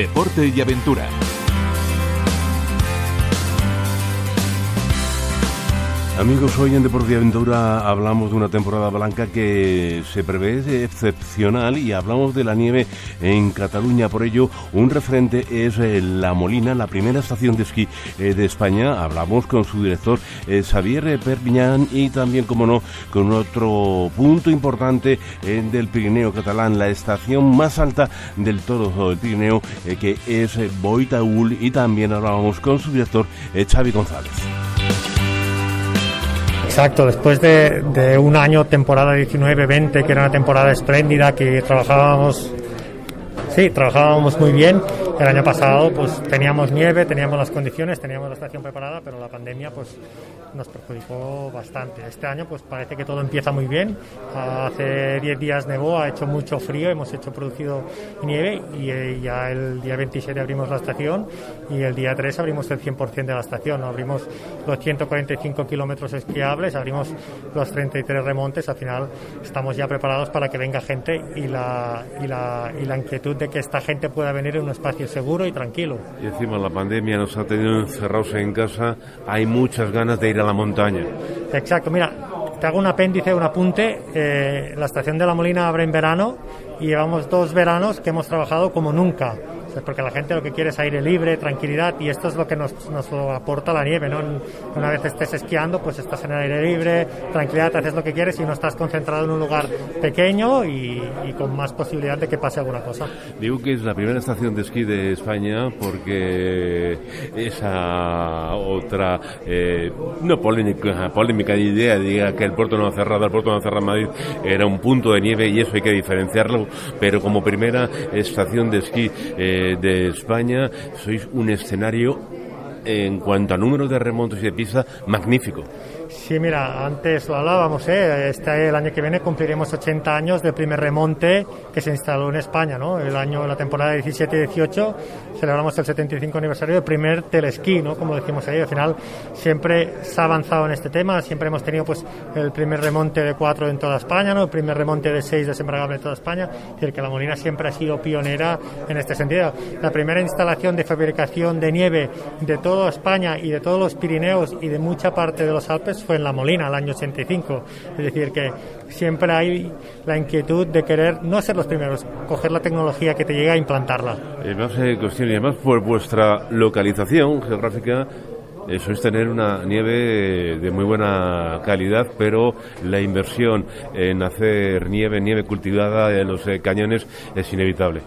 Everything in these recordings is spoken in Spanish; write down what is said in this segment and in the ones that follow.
deporte y aventura. Amigos, hoy en Deporte y Aventura hablamos de una temporada blanca que se prevé excepcional y hablamos de la nieve en Cataluña. Por ello, un referente es eh, La Molina, la primera estación de esquí eh, de España. Hablamos con su director eh, Xavier Perpiñán y también, como no, con otro punto importante del Pirineo catalán, la estación más alta del todo del Pirineo, que es Boitaúl. Y también hablábamos con su director Xavi González. Exacto, después de, un año, temporada 19-20, que era una temporada espléndida, que trabajábamos, sí, trabajábamos muy bien, el año pasado pues teníamos nieve, teníamos las condiciones, teníamos la estación preparada, pero la pandemia pues nos perjudicó bastante. Este año pues parece que todo empieza muy bien. Hace 10 días nevó, ha hecho mucho frío, hemos hecho producido nieve y eh, ya el día 27 abrimos la estación y el día 3 abrimos el 100% de la estación. Abrimos los 145 kilómetros esquiables, abrimos los 33 remontes. Al final estamos ya preparados para que venga gente y la, y la, y la inquietud de que esta gente pueda venir en un espacio seguro y tranquilo. Y encima la pandemia nos ha tenido encerrados en casa, hay muchas ganas de ir a la montaña. Exacto, mira, te hago un apéndice, un apunte. Eh, la estación de la Molina abre en verano y llevamos dos veranos que hemos trabajado como nunca porque la gente lo que quiere es aire libre, tranquilidad, y esto es lo que nos, nos aporta la nieve, ¿no? Una vez estés esquiando, pues estás en aire libre, tranquilidad, haces lo que quieres y no estás concentrado en un lugar pequeño y, con más posibilidad de que pase alguna cosa. Digo que es la primera estación de esquí de España porque esa otra, eh, no polémica, polémica idea, diga que el puerto no ha cerrado, el puerto no ha cerrado Madrid, era un punto de nieve y eso hay que diferenciarlo, pero como primera estación de esquí eh, de España, sois un escenario en cuanto a número de remontos y de pista magnífico. Sí, mira, antes lo hablábamos, ¿eh? este el año que viene cumpliremos 80 años del primer remonte que se instaló en España, ¿no? El año, la temporada 17-18 celebramos el 75 aniversario del primer telesquí, ¿no? Como decimos ahí, al final siempre se ha avanzado en este tema, siempre hemos tenido pues el primer remonte de 4 en toda España, ¿no? El primer remonte de 6 desembargable en toda España, es decir, que la Molina siempre ha sido pionera en este sentido. La primera instalación de fabricación de nieve de toda España y de todos los Pirineos y de mucha parte de los Alpes fue la Molina, el año 85. Es decir, que siempre hay la inquietud de querer no ser los primeros, coger la tecnología que te llega a implantarla. Y más eh, cuestión, y además por vuestra localización geográfica, eso es tener una nieve de muy buena calidad, pero la inversión en hacer nieve, nieve cultivada en los eh, cañones es inevitable.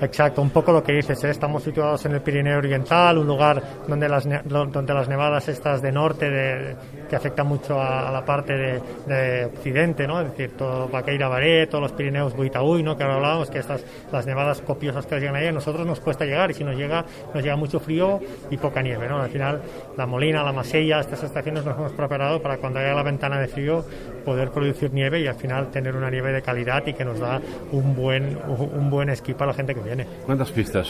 Exacto, un poco lo que dices, ¿eh? estamos situados en el Pirineo Oriental, un lugar donde las, donde las nevadas estas de norte de, que afectan mucho a, la parte de, occidente, ¿no? es decir, todo Baqueira Baré, todos los Pirineos Buitaúy, ¿no? que ahora hablábamos, que estas, las nevadas copiosas que llegan ahí, a nosotros nos cuesta llegar y si nos llega, nos llega mucho frío y poca nieve. ¿no? Al final, la Molina, la Masella, estas estaciones nos hemos preparado para cuando haya la ventana de frío poder producir nieve y al final tener una nieve de calidad y que nos da un buen, un buen esquí para la gente que viene. ¿Cuántas pistas?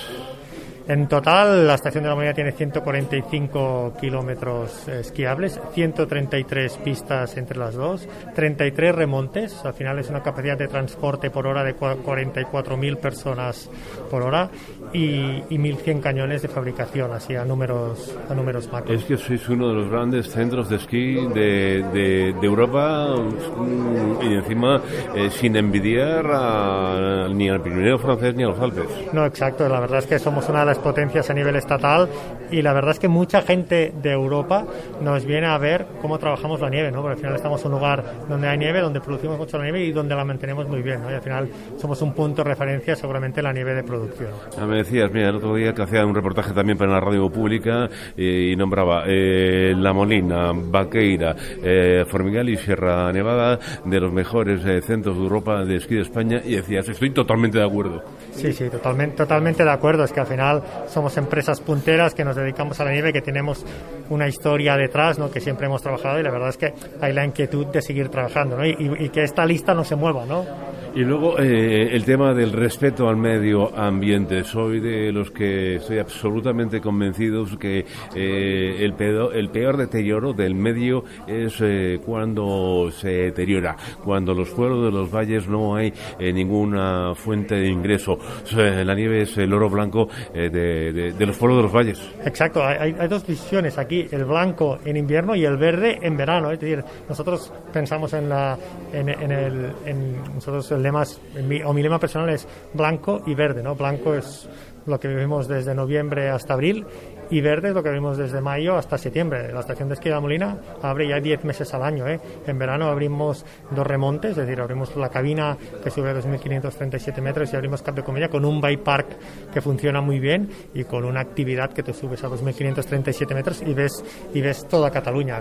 En total, la estación de la Molina tiene 145 kilómetros esquiables, 133 pistas entre las dos, 33 remontes. Al final es una capacidad de transporte por hora de 44.000 personas por hora y, y 1.100 cañones de fabricación, así a números, a números macros. Es que sois uno de los grandes centros de esquí de, de, Europa mm, y encima eh, sin envidiar ni al Pirineo francés ni a los Alpes. No, exacto. La verdad es que somos una de las potencias a nivel estatal y la verdad es que mucha gente de Europa nos viene a ver cómo trabajamos la nieve, ¿no? Porque al final estamos en un lugar donde hay nieve, donde producimos mucho la nieve y donde la mantenemos muy bien, ¿no? Y al final somos un punto de referencia seguramente la nieve de producción. Ya me decías, mira, el otro día que hacía un reportaje también para la radio pública y nombraba eh, La Molina, Baqueira, eh, Formigal y Sierra Nevada de los mejores eh, centros de Europa de esquí de España y decías, estoy totalmente de acuerdo. Sí, sí, totalmente, totalmente de acuerdo. Es que al final somos empresas punteras que nos dedicamos a la nieve, que tenemos una historia detrás, ¿no? que siempre hemos trabajado y la verdad es que hay la inquietud de seguir trabajando ¿no? y, y, que esta lista no se mueva. ¿no? Y luego eh, el tema del respeto al medio ambiente. Soy de los que estoy absolutamente convencidos que eh, el, pedo, el peor deterioro del medio es eh, cuando se deteriora, cuando los pueblos de los valles no hay ninguna fuente de ingreso. la nieve es el oro blanco de, los pueblos de los valles. Exacto, hay, dos visiones aquí, el blanco en invierno y el verde en verano. Es decir, nosotros pensamos en, la, en, el... En, nosotros lemas, mi, o mi lema personal es blanco y verde, ¿no? Blanco es lo que vivimos desde noviembre hasta abril y verde es lo que vimos desde mayo hasta septiembre. La estación de esquí de la Molina abre ya 10 meses al año. ¿eh? En verano abrimos dos remontes, es decir, abrimos la cabina que sube a 2.537 metros y abrimos Cap de Comedia con un bike park que funciona muy bien y con una actividad que te subes a 2.537 metros y ves, y ves toda Cataluña.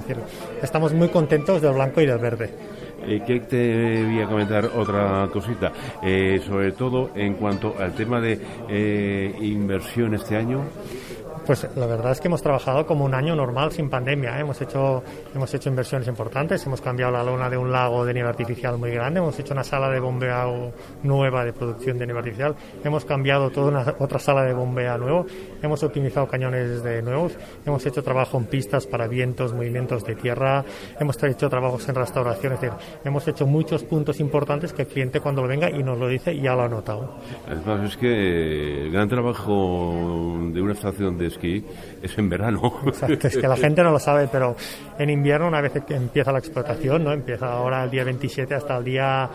Estamos muy contentos del blanco y del verde. Eh, que te voy a comentar otra cosita, eh, sobre todo en cuanto al tema de eh, inversión este año. Pues la verdad es que hemos trabajado como un año normal sin pandemia. ¿eh? Hemos hecho hemos hecho inversiones importantes. Hemos cambiado la lona de un lago de nieve artificial muy grande. Hemos hecho una sala de bombeo nueva de producción de nieve artificial. Hemos cambiado toda una, otra sala de bombeo nuevo. Hemos optimizado cañones de nuevos. Hemos hecho trabajo en pistas para vientos, movimientos de tierra. Hemos hecho trabajos en restauración. Es decir, hemos hecho muchos puntos importantes que el cliente cuando lo venga y nos lo dice ya lo ha notado. Además es que el gran trabajo de una estación de es en verano. es que la gente no lo sabe, pero en invierno, una vez que empieza la explotación, ¿no? empieza ahora el día 27 hasta el día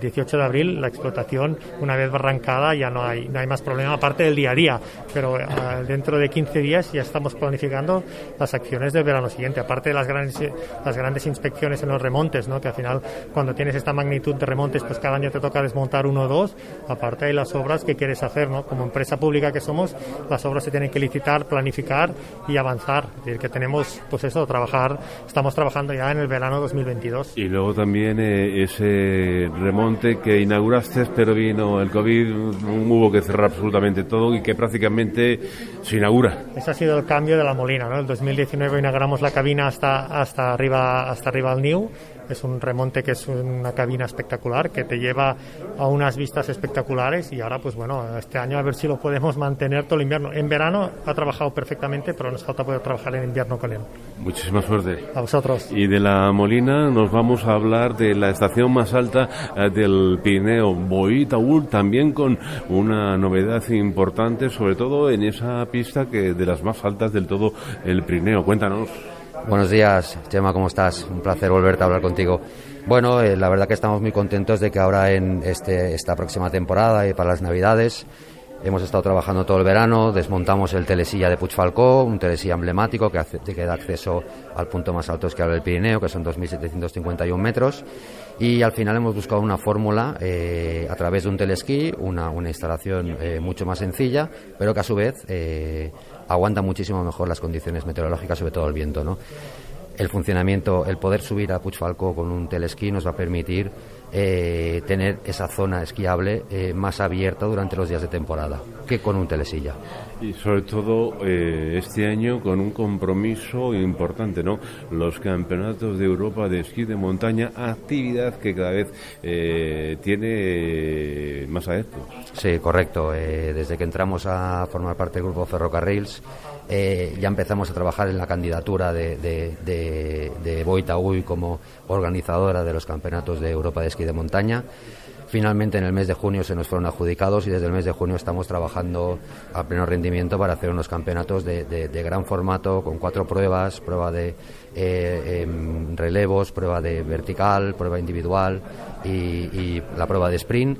18 ah, de abril, la explotación, una vez arrancada, ya no hay, no hay más problema, aparte del día a día. Pero ah, dentro de 15 días ya estamos planificando las acciones del verano siguiente, aparte de las grandes, las grandes inspecciones en los remontes, ¿no? que al final, cuando tienes esta magnitud de remontes, pues cada año te toca desmontar uno o dos, aparte de las obras que quieres hacer, ¿no? como empresa pública que somos, las obras se tienen que licitar planificar y avanzar. Es decir, que tenemos, pues eso, trabajar, estamos trabajando ya en el verano 2022. Y luego también eh, ese remonte que inauguraste, pero vino el COVID, hubo que cerrar absolutamente todo y que prácticamente se inaugura. Ese ha sido el cambio de la Molina, ¿no? El 2019 inauguramos la cabina hasta, hasta arriba, hasta arriba al New es un remonte que es una cabina espectacular, que te lleva a unas vistas espectaculares y ahora pues bueno, este año a ver si lo podemos mantener todo el invierno. En verano ha trabajado perfectamente, pero nos falta poder trabajar en invierno con él. Muchísima suerte. A vosotros. Y de la Molina nos vamos a hablar de la estación más alta eh, del Pirineo, Boitaúl, también con una novedad importante, sobre todo en esa pista que de las más altas del todo el Pirineo. Cuéntanos. Buenos días, Chema, ¿cómo estás? Un placer volverte a hablar contigo. Bueno, eh, la verdad que estamos muy contentos de que ahora en este, esta próxima temporada y para las Navidades hemos estado trabajando todo el verano, desmontamos el telesilla de Puigfalcó, un telesilla emblemático que, hace, que da acceso al punto más alto que del Pirineo, que son 2.751 metros, y al final hemos buscado una fórmula eh, a través de un telesquí, una, una instalación eh, mucho más sencilla, pero que a su vez aguanta muchísimo mejor las condiciones meteorológicas, sobre todo el viento, ¿no? El funcionamiento, el poder subir a Puigfalcó con un telesquí nos va a permitir eh, tener esa zona esquiable eh, más abierta durante los días de temporada que con un telesilla. Y sobre todo eh, este año con un compromiso importante, ¿no? Los campeonatos de Europa de esquí de montaña, actividad que cada vez tiene más adeptos. Sí, correcto. desde que entramos a formar parte del grupo Ferrocarrils, eh, ya empezamos a trabajar en la candidatura de, de, de, como organizadora de los campeonatos de Europa de esquí de montaña. Finalmente en el mes de junio se nos fueron adjudicados y desde el mes de junio estamos trabajando a pleno rendimiento para hacer unos campeonatos de, gran formato con cuatro pruebas, prueba de eh, em, relevos, prueba de vertical, prueba individual y la prueba de sprint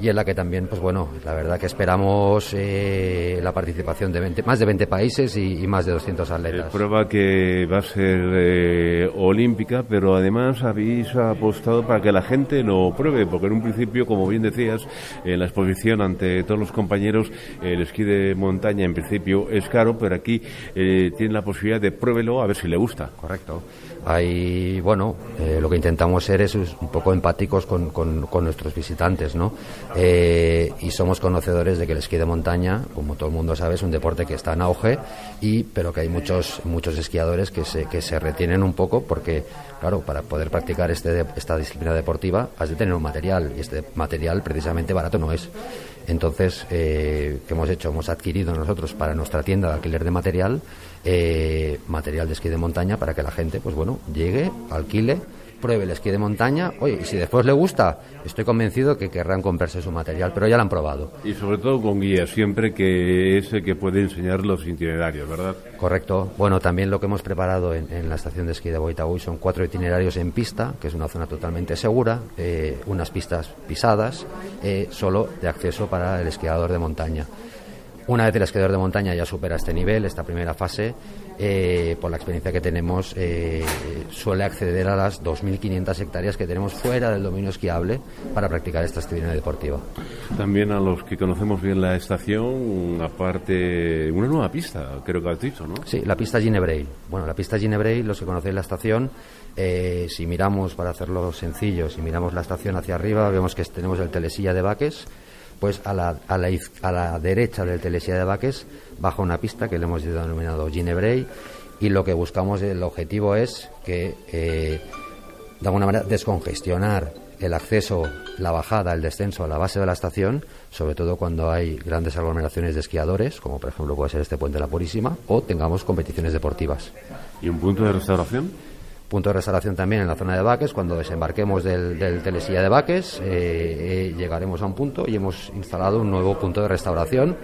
y en la que también, pues bueno, la verdad que esperamos eh, la participación de más de 20 países y, más de 200 atletas. Es prueba que va a ser eh, olímpica, pero además habéis apostado para que la gente lo pruebe, porque en un principio, como bien decías, en la exposición ante todos los compañeros, el esquí de montaña en principio es caro, pero aquí eh, tiene la posibilidad de pruébelo a ver si le gusta. Correcto. Ahí, bueno, lo que intentamos ser es un poco empáticos con, con, nuestros visitantes, ¿no? Eh, y somos conocedores de que el esquí de montaña, como todo el mundo sabe, es un deporte que está en auge, y, pero que hay muchos, muchos esquiadores que se, que se retienen un poco porque, claro, para poder practicar este, esta disciplina deportiva has de tener un material, y este material precisamente barato no es. Entonces, eh, ¿qué hemos hecho? Hemos adquirido nosotros para nuestra tienda de alquiler de material, eh, material de esquí de montaña para que la gente, pues bueno, llegue, alquile pruebe el esquí de montaña, oye, y si después le gusta, estoy convencido que querrán comprarse su material, pero ya lo han probado. Y sobre todo con guía, siempre que es el que puede enseñar los itinerarios, ¿verdad? Correcto. Bueno, también lo que hemos preparado en, la estación de esquí de Boitaúy son cuatro itinerarios en pista, que es una zona totalmente segura, eh, unas pistas pisadas, eh, solo de acceso para el esquiador de montaña. Una vez el esquiador de montaña ya supera este nivel, esta primera fase, eh, por la experiencia que tenemos, eh, suele acceder a las 2.500 hectáreas que tenemos fuera del dominio esquiable para practicar esta actividad deportiva. También a los que conocemos bien la estación, aparte, una nueva pista, creo que has dicho, ¿no? Sí, la pista Ginebrey. Bueno, la pista Ginebrey, los que conocéis la estación, eh, si miramos, para hacerlo sencillo, si miramos la estación hacia arriba, vemos que tenemos el Telesilla de Baques, pues a la, a la, a la derecha del Telesilla de Baques baja una pista que le hemos denominado Ginebrey y lo que buscamos, el objetivo es que eh, de alguna manera descongestionar el acceso, la bajada, el descenso a la base de la estación, sobre todo cuando hay grandes aglomeraciones de esquiadores, como por ejemplo puede ser este puente de la Purísima, o tengamos competiciones deportivas. ¿Y un punto de restauración? Punto de restauración también en la zona de Baques. Cuando desembarquemos del, del Telesilla de Baques, eh, eh, llegaremos a un punto y hemos instalado un nuevo punto de restauración.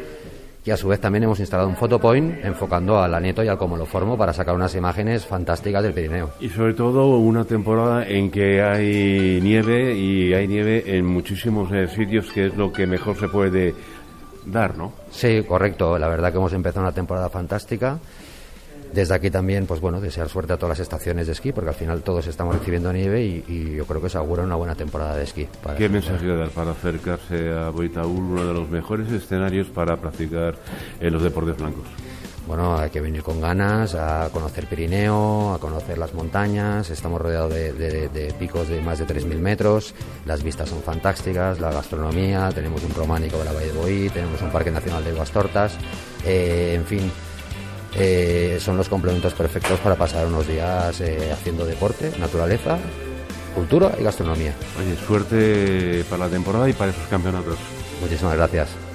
Y a su vez también hemos instalado un photopoint enfocando al Aneto y al Formo para sacar unas imágenes fantásticas del Pirineo. Y sobre todo una temporada en que hay nieve y hay nieve en muchísimos eh, sitios, que es lo que mejor se puede dar, ¿no? Sí, correcto. La verdad que hemos empezado una temporada fantástica. Desde aquí también, pues bueno, desear suerte a todas las estaciones de esquí, porque al final todos estamos recibiendo nieve y, yo creo que se augura una buena temporada de esquí. ¿Qué mensaje dar para acercarse a Boitaúl, uno de los mejores escenarios para practicar en los deportes blancos? Bueno, hay que venir con ganas a conocer Pirineo, a conocer las montañas. Estamos rodeados de, picos de más de 3.000 metros. Las vistas son fantásticas, la gastronomía, tenemos un románico de la Valle de Boí, tenemos un Parque Nacional de Guastortas. Eh, en fin, eh, son los complementos perfectos para pasar unos días eh, haciendo deporte, naturaleza, cultura y gastronomía. Oye, suerte para la temporada y para esos campeonatos. Muchísimas gracias.